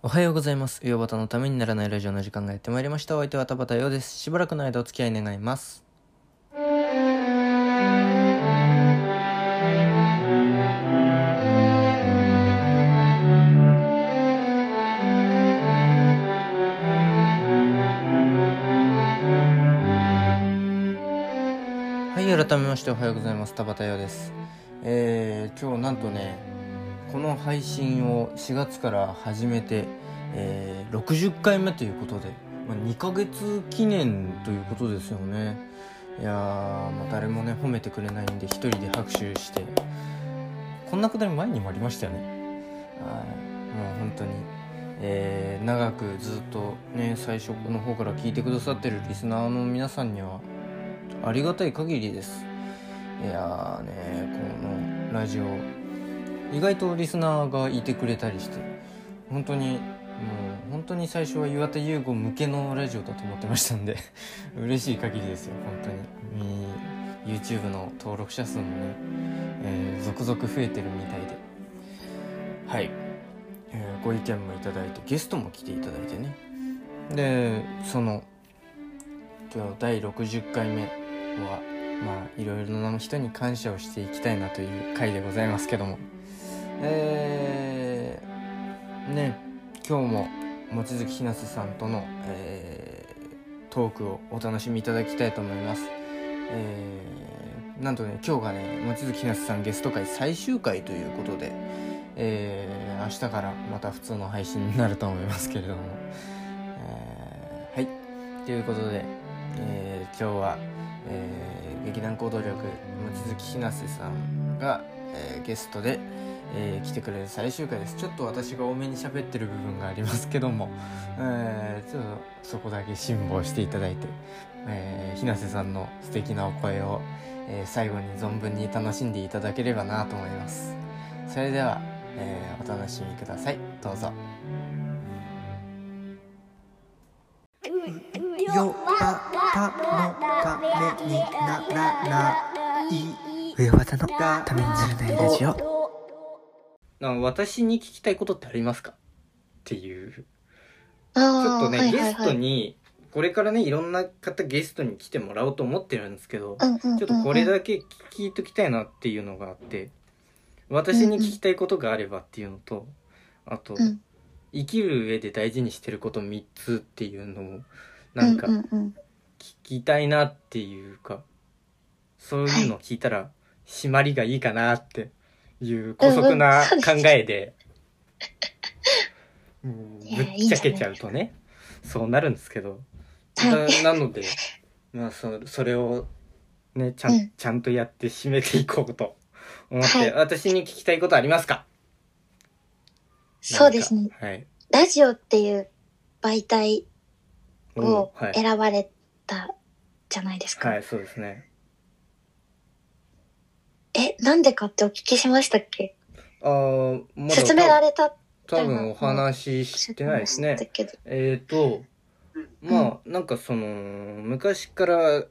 おはようございます。ヨバタのためにならないラジオの時間がやってまいりました。お相手は田畑陽です。しばらくの間お付き合い願います。はい、改めましておはようございます。田畑陽です。えー、今日なんとね、この配信を4月から始めて、えー60回目ということで、まあ、2ヶ月記念ということですよね。いやー、まあ、誰もね褒めてくれないんで一人で拍手してこんなくだり前にもありましたよね。はい。もう本当に、えー長くずっとね最初の方から聞いてくださってるリスナーの皆さんにはありがたい限りです。いやねこのラジオ意外とリスナーがいてくれたりして本当にもう本当に最初は岩田優吾向けのラジオだと思ってましたんで 嬉しい限りですよ本当に。YouTube の登録者数もね、えー続々増えてるみたいで。はい、えーご意見もいただいてゲストも来ていただいてね。でその今日第60回目はまあいろいろな人に感謝をしていきたいなという回でございますけども。えー、ね今日も望月ひなせさんとの、えートークをお楽しみいただきたいと思います。えーなんとね今日がね望月ひなせさんゲスト会最終回ということでえー明日からまた普通の配信になると思いますけれども、えーはい。ということで、えー今日は、えー劇団行動力望月ひなせさんが、えーゲストで、えー来てくれる最終回です。ちょっと私が多めに喋ってる部分がありますけども、えーちょっとそこだけ辛抱していただいて、えー、ひなせさんの素敵なお声を、えー最後に存分に楽しんでいただければなと思います。それでは、えーお楽しみください。どうぞ。よばたのためにならない。上和田のためにならないラジオな私に聞きたいことってありますか？っていう。ちあょっとね、はいゲスはい。はいトにこれからねいろんな方ゲストに来てもらおうと思ってるんですけど、うんうんうんうん。ちょっとこれだけ聞いときたいなっていうのがあって私に聞きたいことがあればっていうのとあと、うん。生きる上で大事にしてること3つっていうのをなんか聞きたいなっていうかそういうのを聞いたら締まりがいいかなっていう姑息な考えで、ぶっちゃけちゃうとねそうなるんですけど。はい。ななので、まあ、そそれをねちゃん,、うん。ちゃんとやって締めていこうと。思って、はい。私に聞きたいことありますか？そうですね。はいラジオっていう媒体おをはい、選ばれたじゃないですか、はい、そうですねえなんでかってお聞きしましたっけ？あーまだられた？多分お話ししてないですね。えっ、とまあなんかその昔から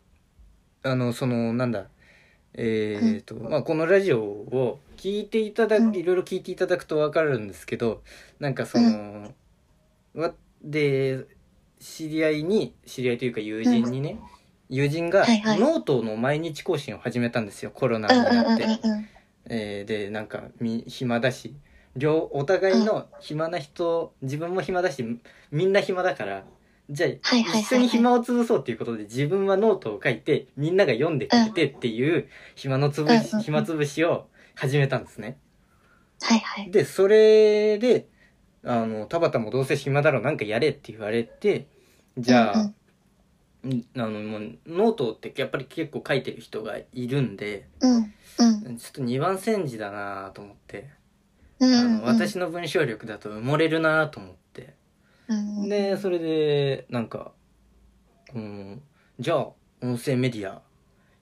あのそのなんだえっ、と、まあこのラジオを聞いていただうん。いろいろ聞いていただくとわかるんですけどなんかその、わで知り合いに知り合いというか友人にね、友人がはいはい。ノートの毎日更新を始めたんですよコロナうんうんになって。うん。うんえーでなんかみ暇だし。両お互いの暇な人、自分も暇だしみんな暇だからじゃあ、はいはいはいはい一緒に暇を潰そうっていうことで自分はノートを書いてみんなが読んでくれてっていう暇のつぶし、うんうんうん。暇つぶしを始めたんですね。はいはい。でそれであの田畑もどうせ暇だろうなんかやれって言われてじゃあ、んあのもうノートってやっぱり結構書いてる人がいるんでうんうん。うんちょっと二番煎じだなと思って。うんあうん。の私の文章力だと埋もれるなと思って。うん。うんでそれでなんか、うん、じゃあ音声メディア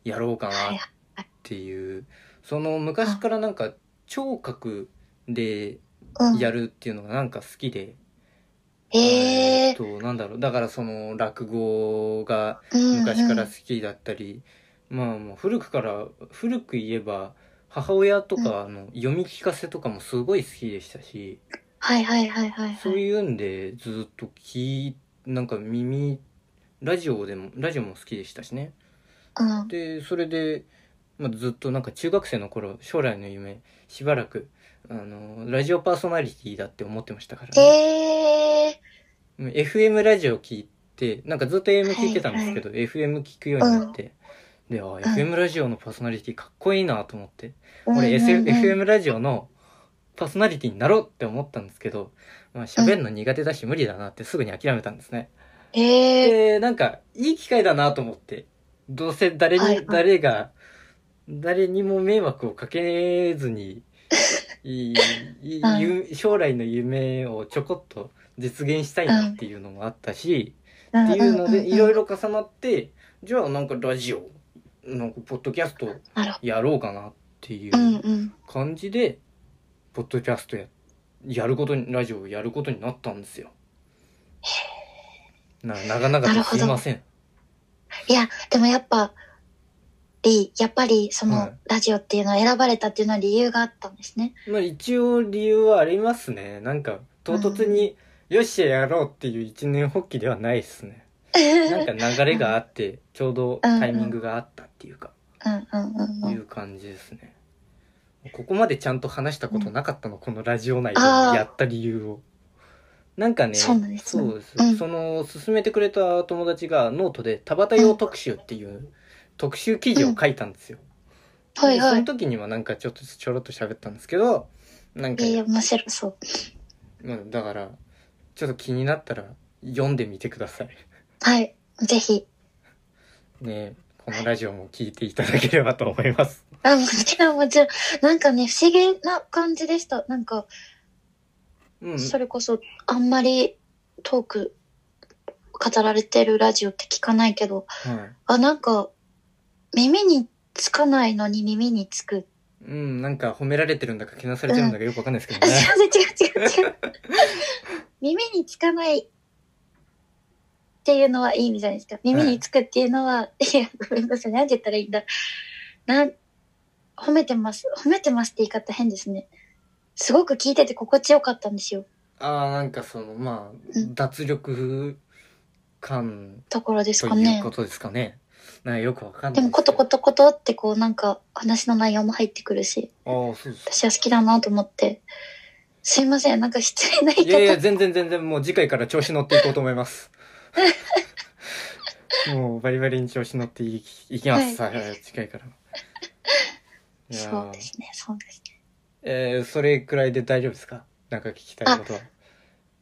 やろうかはいなっていうその昔からなんか聴覚でうんやるっていうのがなんか好きで、へえっとなんだろう。だからその落語がうん昔から好きだったり、まあもう古くから古く言えば母親とかの読み聞かせとかもすごい好きでしたし、はいはいはいはいはい。そういうんでずっと聞いなんか耳ラジオでもラジオも好きでしたしね。うん。でそれで、まあ、ずっとなんか中学生の頃将来の夢しばらくあのラジオパーソナリティだって思ってましたからね、ええ FM ラジオ聞いてなんかずっと AM 聞いてたんですけど、FM 聞くようになって、であ FM ラジオのパーソナリティかっこいいなと思って、うんうんうん。FM ラジオのパーソナリティになろうって思ったんですけど、まあ喋るの苦手だし無理だなってすぐに諦めたんですね。ええで、なんか、いい機会だなと思って、どうせ誰に、はいはい。誰が、誰にも迷惑をかけずに、いいいうんゆ将来の夢をちょこっと実現したいなっていうのもあったし、っっていうので、いろいろ。ろ重なって、じゃあなんかラジオ、なんかポッドキャストやろうかなっていど。うんううん。感じで、ポッドキャストや、やることに、ラジオをやることになったんですよ。な、長々とすいません。いや、でもやっぱ、り、やっぱりそのはいラジオっていうのを選ばれたっていうのは理由があったんですね。まあ一応理由はありますね。なんか、唐突に、よっしゃやろうっていう一年発起ではないですね。なんか流れがあって、ちょうどタイミングがあったっていうか、うんうんうんう。いうん感じですね。ここまでちゃんと話したことなかったの、このラジオ内でやった理由を。なんかね、そうですねそうですうんその、勧めてくれた友達がノートで、田畑用特集っていう特集記事を書いたんですよ。はいはいでその。時にはなんかちょっとちょろっと喋ったんですけど、なんか、ええ、面白そう。まあ、だから、ちょっと気になったら読んでみてください。はい。ぜひ。ねこのラジオも聞いていただければと思います。あ、もちろんもちろん。なんかね、不思議な感じでした。なんか、うん。それこそ、あんまりトーク語られてるラジオって聞かないけど、はい。あ、なんか、耳につかないのに耳につく。うん、なんか褒められてるんだかけなされてるんだかよくわかんないですけあ、どね。違う違う違う違う。耳につかないっていうのはいい意味じゃないですか。耳につくっていうのは、い、や、ごめんなさい。なんて言ったらいいんだ。なん、褒めてます。褒めてますって言い方変ですね。すごく聞いてて心地よかったんですよ。ああ、なんかその、まあ、うん脱力感ところですとかねいうこ。とですかね。なんかよくわかんなでも、いすけどコトコトコトってこう、なんか、話の内容も入ってくるし、ああ、そうです。私は好きだなと思って。すいません。なんか失礼な言いいやいや、方。全然全然もう次回から調子乗っていこうと思います。もうバリバリに調子乗っていきいきます。はい、はい、次回から。いやーそうですね、そうですね。えー、それくらいで大丈夫ですか？なんか聞きたいことは。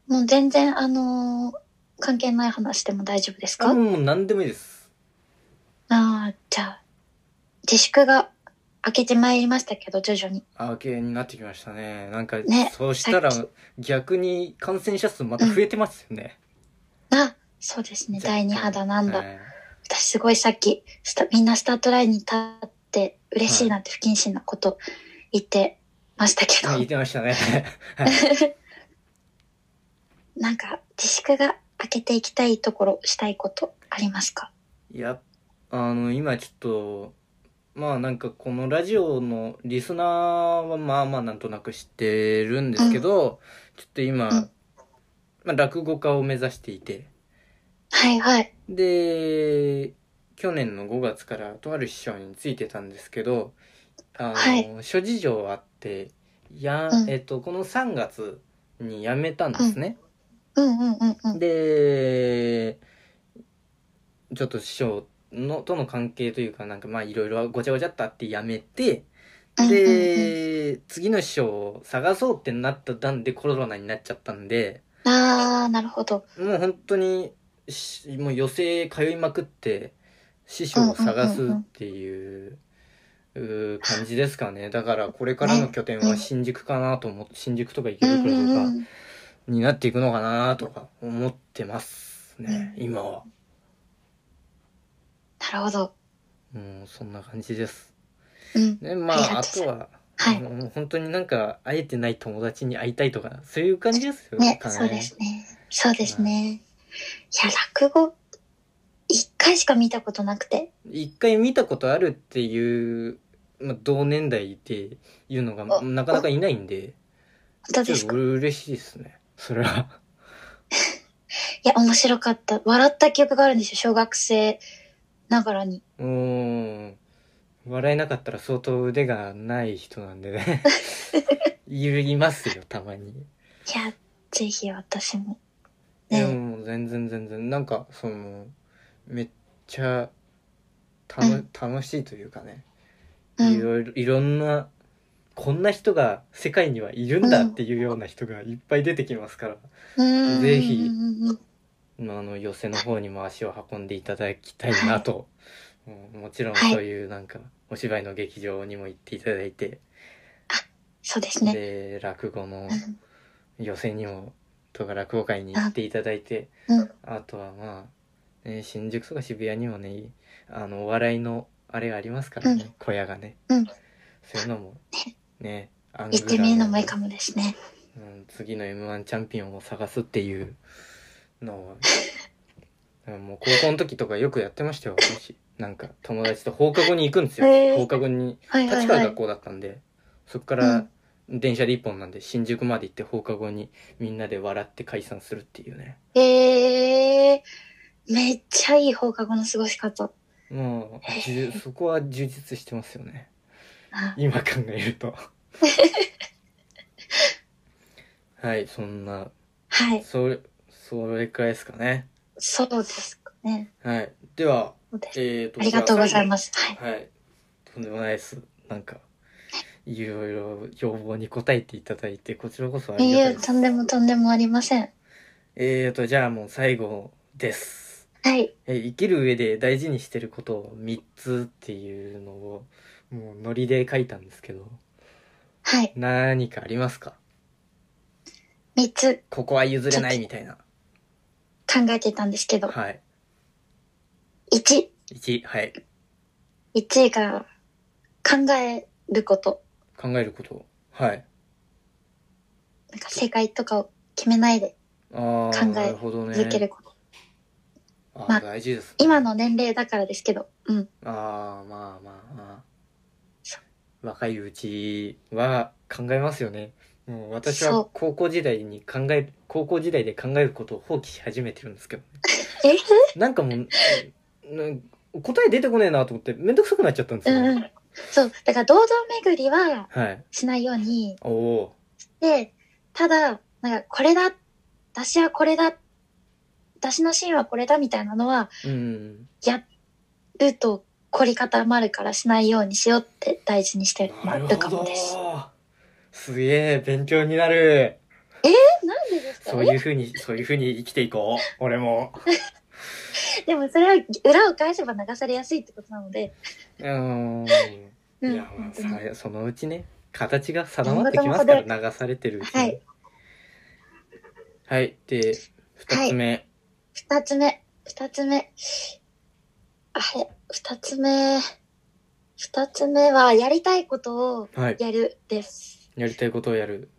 もう全然、あのー関係ない話でも大丈夫ですか？あもう何でもいいです。ああ、じゃあ、自粛が明けてまいりましたけど、徐々に。あー、系になってきましたね。なんか、ねそうしたらさっ逆に感染者数また増えてますよね。あ、そうですね、第2波だなんだ。はい私すごいさっきスタ、みんなスタートラインに立って嬉しいなって不謹慎なこと言ってましたけど、はい言ってましたね。は いなんか自粛が明けていきたいところ、したいことありますか？いや、あの、今ちょっと、まあなんかこのラジオのリスナーはまあまあなんとなく知ってるんですけど、ちょっと今、うんまあ落語家を目指していて、はいはい。で、去年の5月からとある師匠についてたんですけど、あの、はい諸事情あって、や、うんえっと、この3月に辞めたんですね。うんうんうんうん。で、ちょっと師匠のとの関係というかなんかまあいろいろごちゃごちゃったってやめて、うんうんうんで、次の師匠を探そうってなった段でコロナになっちゃったんで、あー、なるほど。もう本当にし、もう寄席通いまくって、師匠を探すっていう、感じですかね。だからこれからの拠点は新宿かなと思って、新宿とか池うん袋とかうんうん。になっていくのかなとか思ってますね、今は。なるほど。うん、そんな感じです。うん。ね、まあ、あとは、はいもう本当になんか、会えてない友達に会いたいとか、そういう感じですよね、かそうですね。そうですね。いや、落語、一回しか見たことなくて。一回見たことあるっていう、まあ、同年代っていうのがおなかなかいないんで、本当ですか？い嬉しいですね。それは。や、面白かった。笑った記憶があるんですよ、小学生ながらに。うーん。笑えなかったら相当腕がない人なんでね。いますよ、たまに。いや、ぜひ私も。でねも全然全然、なんか、その、めっちゃ、たの、楽しいというかね。うんいろいろ、いろんな、こんな人が世界にはいるんだっていうような人がいっぱい出てきますから、うんぜひあ、あの寄せの方にも足を運んでいただきたいなと、うんもちろんはい。そういうなんかお芝居の劇場にも行っていただいて、そうですね。で落語のうん。寄せにもとか落語会に行っていただいて、うん。あとはまあ、ね、新宿とか渋谷にもねあのお笑いのあれがありますからね、うん。小屋がね、うん。そういうのもね。アン行ってみるのもいいグかもですね。うん、次の m 1チャンピオンを探すっていうのをもう高校の時とかよくやってましたよ私。なんか友達と放課後に行くんですよ、へー。放課後に。はいはいはい。立川学。校だったんで、そっから電車で一本なんで新宿まで行って放課後にみんなで笑って解散するっていうね。ええー、めっちゃいい放課後の過ごし方。もうそこは充実してますよね。あ。今考えると。はいそんな。はい。それそれくらいですかねそうですかね。はいでは。えーとありがとうございすます。はい。はいとんでもないですなんかいろいろ要望に応えていただいてこちらこそありいえ、がたいですとんでもとんでもありません。えーとじゃあもう最後ですはい。え生きる上で大事にしてることを3つっていうのをもうノリで書いたんですけどはい。何かありますか？三つここは譲れないみたいな考えてたんですけど、はい。一、1はい。一が考えること。考えること。はい。なんか正解とかを決めないでああ考えなるほどね。続けること。あーまあ大事です、ね、今の年齢だからですけど、うん。ああまあまあまそあ若いうちは考えますよねもう私は高校時代に考え高校時代で考えることを放棄し始めてるんですけど。ねえ？なんかもううん答え出てこねえなと思ってめんどくさくなっちゃったんですよ、うんうん。そう。だから堂々巡りははい。しないように、おおで、ただ、なんかこれだ、私はこれだ、私のシーンはこれだみたいなのは、ーうんやると凝り固まるからしないようにしようって大事にしてなるるかほどもです。すげえ勉強になる。なんでですか？そういうふうにそういうふうに生きていこう。俺も。でもそれは裏を返せば流されやすいってことなので、うーん。うん、いやまあそのうちね形が定まってきますから流されてるうちに。はい。はい。で二つ目。二つ目、二つ目。あれ、二つ目。二つ目は、やりたいことをはい、やるです。やりたいことをやる。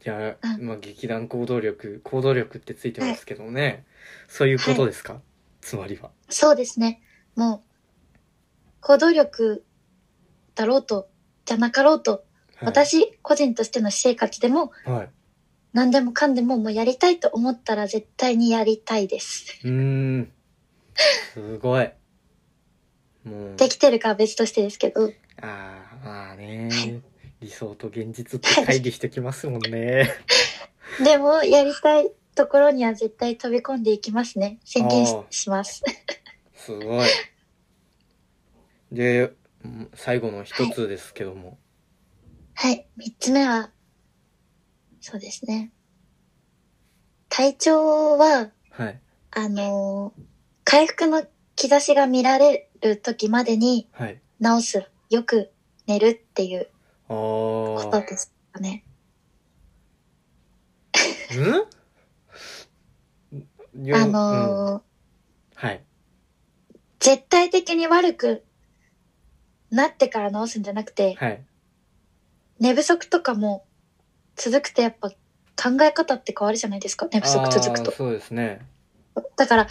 じゃあ、うん。まあ、劇団行動力行動力ってついてますけどもね、そういうことですか、つまりは。そうですね。もう、行動力だろうと、じゃなかろうと、はい、私個人としての私生活でも、はい。何でもかんでももうやりたいと思ったら絶対にやりたいです。うーん。すごい。もう。できてるかは別としてですけど、ああまあね理想と現実って乖離してきますもんね でもやりたいところには絶対飛び込んでいきますね。宣言しあーします。すごいでうん最後の一つですけどもはい。三つ目は、そうですね。体調は、はいあのー回復の兆しが見られる時までにはい治す。よく寝るっていうあことあですかね。うん？よあうんのーはい絶対的に悪くなってから治すんじゃなくて、はい寝不足とかも続くとやっぱ考え方って変わるじゃないですか？寝不足続くと。そうですねだから考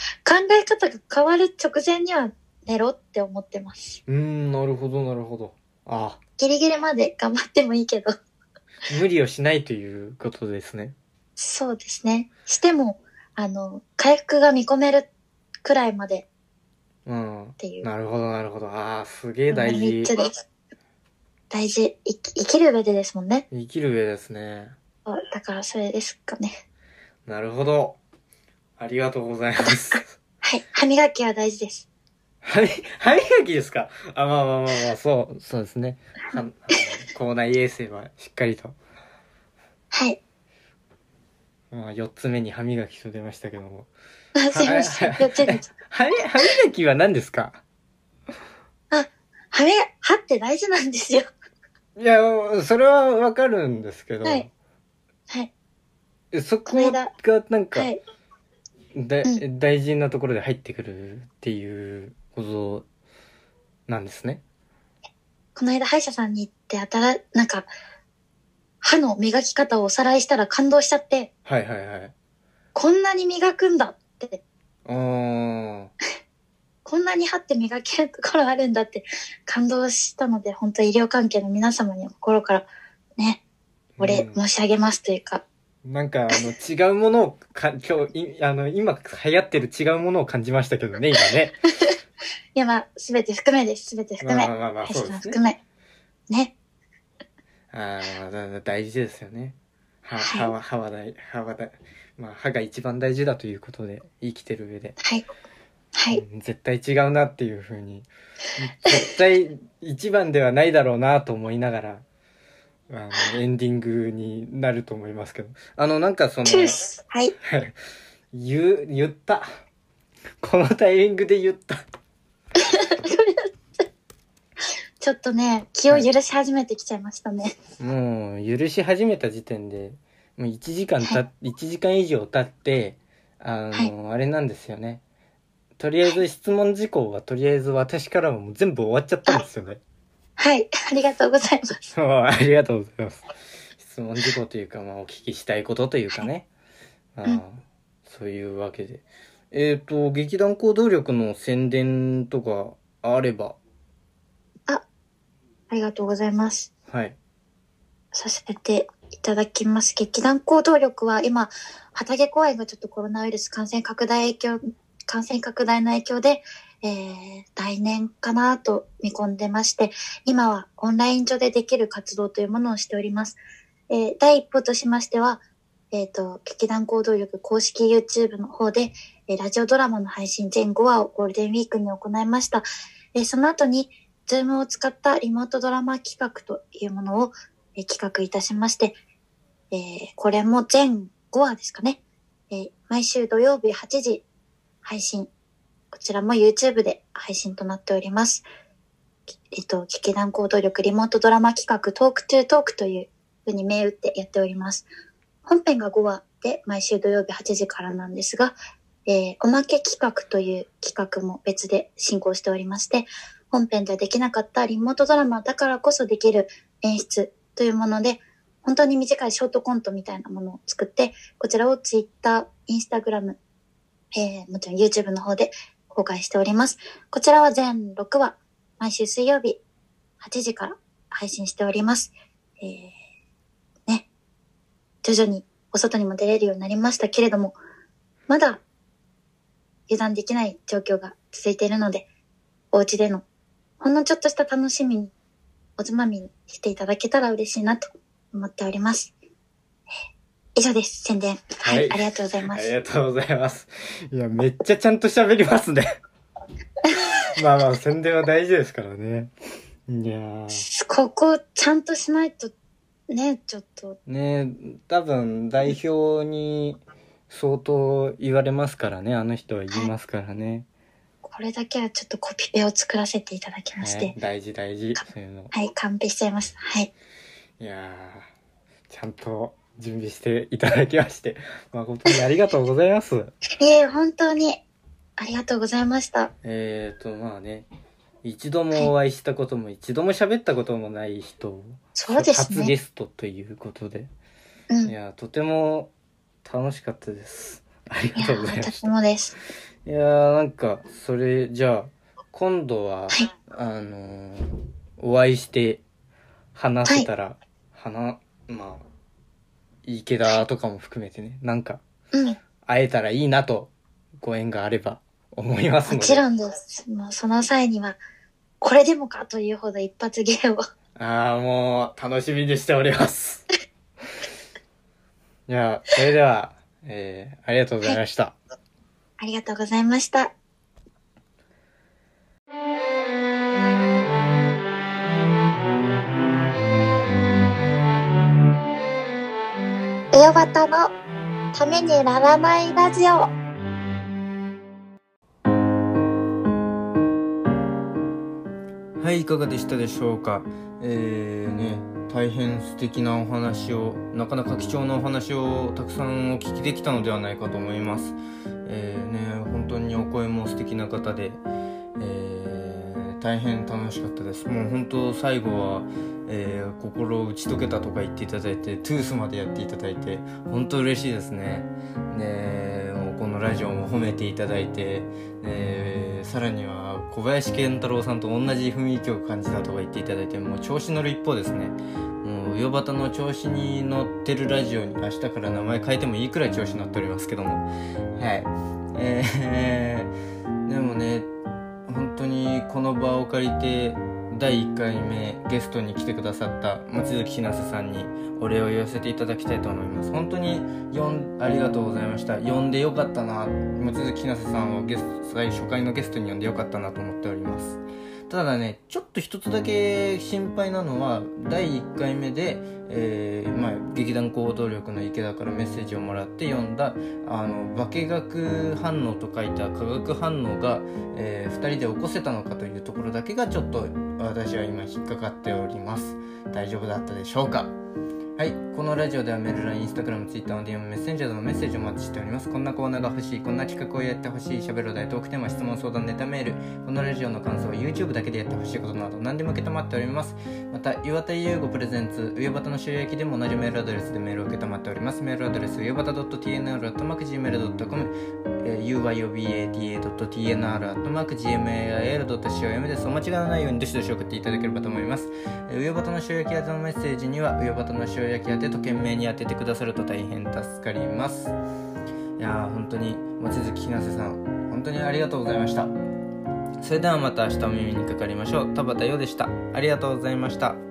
え方が変わる直前には寝ろって思ってます。うーんなるほどなるほどあギリギリまで頑張ってもいいけど。無理をしないということですね。そうですね。しても、あの、回復が見込めるくらいまでうんっ。ていう。なるほど、なるほど。ああ、すげえ大3事つ。です。大事。生き生きる上でですもんね。生きる上ですね。あだからそれですかね。なるほど。ありがとうございます。はい。歯磨きは大事です。歯み歯磨きですかあ、まあまあまあまあ、そう、そうですね。はあの口内衛生はしっかりと。はい。まあ、4つ目に歯磨きと出ましたけども。あすいません。はい4つです。歯み歯磨きは何ですかあ歯磨、歯って大事なんですよ。いや、それはわかるんですけど、はいはい。そこがなんか、はい。だう大事なところで入ってくるっていうことなんですね。この間歯医者さんに行って、あたら、なんか、歯の磨き方をおさらいしたら感動しちゃって、はいはいはい。こんなに磨くんだって、あーこんなに歯って磨けるところあるんだって感動したので、本当医療関係の皆様には心からね、お礼うん申し上げますというか、なんか、あの、違うものをか、今日、いあの、今流行ってる違うものを感じましたけどね、今ね。いやまあ、すべて含めです。すべて含め。まあまあまあ、そうですね。含め。ね。ああ、だだ大事ですよね。歯、はい歯は、歯は大、歯は大、まあ、歯が一番大事だということで、生きてる上で。はい。はい。うん絶対違うなっていうふうに、絶対一番ではないだろうなと思いながら、あの、エンディングになると思いますけど。あの、なんかその。はい。言う、言った。このタイミングで言った。ちょっとね、気を許し始めてきちゃいましたね。もう、許し始めた時点で、もう1時間た、は1時間以上経って、あの、はあれなんですよね。とりあえず質問事項はとりあえず私からはもう全部終わっちゃったんですよね。はい。ありがとうございます。そうありがとうございます。質問事項というか、まあ、お聞きしたいことというかね。あーそういうわけで。えっ、と、劇団行動力の宣伝とかあれば、ありがとうございます。はい。させていただきます。劇団行動力は今、畑公演がちょっとコロナウイルス感染拡大影響、感染拡大の影響で、えー、来年かなと見込んでまして、今はオンライン上でできる活動というものをしております。えー、第一歩としましては、えっ、と、劇団行動力公式 YouTube の方で、えーラジオドラマの配信全5話をゴールデンウィークに行いました。えーその後に、ズームを使ったリモートドラマ企画というものを、えー企画いたしまして、えーこれも全5話ですかね。えー毎週土曜日8時配信。こちらも YouTube で配信となっております。えっと、劇団行動力リモートドラマ企画トークトゥートークというふうに銘打ってやっております。本編が5話で毎週土曜日8時からなんですが、えーおまけ企画という企画も別で進行しておりまして、本編ではできなかったリモートドラマだからこそできる演出というもので、本当に短いショートコントみたいなものを作って、こちらを Twitter、Instagram、えーもちろん YouTube の方で公開しております。こちらは全6話、毎週水曜日8時から配信しております。えー、徐々にお外にも出れるようになりましたけれども、まだ油断できない状況が続いているので、お家でのほんのちょっとした楽しみに、おつまみにしていただけたら嬉しいなと思っております。えー以上です、宣伝。はい、はいありがとうございます。ありがとうございます。いや、めっちゃちゃんと喋りますね。まあまあ、宣伝は大事ですからね。いやー。ここ、ちゃんとしないと、ね、ちょっと、ね多分代表に相当言われますからね、あの人は言いますからね。これだけはちょっとコピペを作らせていただきまして、ね大事大事、そういうの。はい、完璧しちゃいました。はい。いやー、ちゃんと準備していただきまして、誠にありがとうございます。い え、本当に、ありがとうございました。えーと、まあね、一度もお会いしたことも、一度も喋ったこともない人を、そうです初ゲね。ストということで、うん。いいや、とても楽しかったです。ありがや、とうございまし私もです。た。いやー、なんか、それ、じゃあ、今度は、はいあのーお会いして話せたら、話、まあ池田とかも含めてねなんかうん。会えたらいいなとご縁があれば思いますのでもちろんです。もうその際には、これでもかというほど一発芸を。ああもう楽しみにしております じゃあそれでは、えー、ありがとうございました、ありがとうございました。エヨバタのためにならないラジオ。はい、いかがでしたでしょうか？えー、ね、大変素敵なお話を、なかなか貴重なお話をたくさんお聞きできたのではないかと思います。えー、ね、本当にお声も素敵な方で、えー、大変楽しかったです。もう本当最後は、えー、心を打ち解けたとか言っていただいて、トゥースまでやっていただいて、本当嬉しいですね。ね、このラジオも褒めていただいて、えー、さらには小林健太郎さんと同じ雰囲気を感じたとか言っていただいてもう調子乗る一方ですね。もう魚端の調子に乗ってるラジオに明日から名前変えてもいいくらい調子乗っておりますけども。はい。えー、でもね本当にこの場を借りて第1回目ゲストに来てくださった望月ひなせさんにお礼を言わせていただきたいと思います。本当にありがとうございました。呼んでよかったな望月ひなせさんをゲスト最初回のゲストに呼んでよかったなと思っております。ただねちょっと一つだけ心配なのは第1回目で、えーまあ、劇団行動力の池田からメッセージをもらって読んだあの化学反応と書いた化学反応が、え2人で起こせたのかというところだけがちょっと私は今引っかかっております。大丈夫だったでしょうか？はい。このラジオではメール、ライン、インスタグラム、ツイッター、DM、メッセンジャーなどのメッセージをお待ちしております。こんなコーナーが欲しい、こんな企画をやってほしい、喋るお題、トークテーマ、質問、相談、ネタメール、このラジオの感想、YouTube だけでやってほしいことなど、何でも受け止まっております。また、岩田優吾プレゼンツ、上端の収益でも同じメールアドレスでメールを受け止まっております。メールアドレス、上端 .tnr.gmail.com、え uyobata.tnr.gmail.com です。お間違いのないようにどしどし送っていただければと思います。えー上端の収益宛のメッセージには、上端の収益宛てと懸命に当ててくださると大変助かります。いやー、本当に、望月ひなせさん、本当にありがとうございました。それではまた明日お耳にかかりましょう。田畑陽でした。ありがとうございました。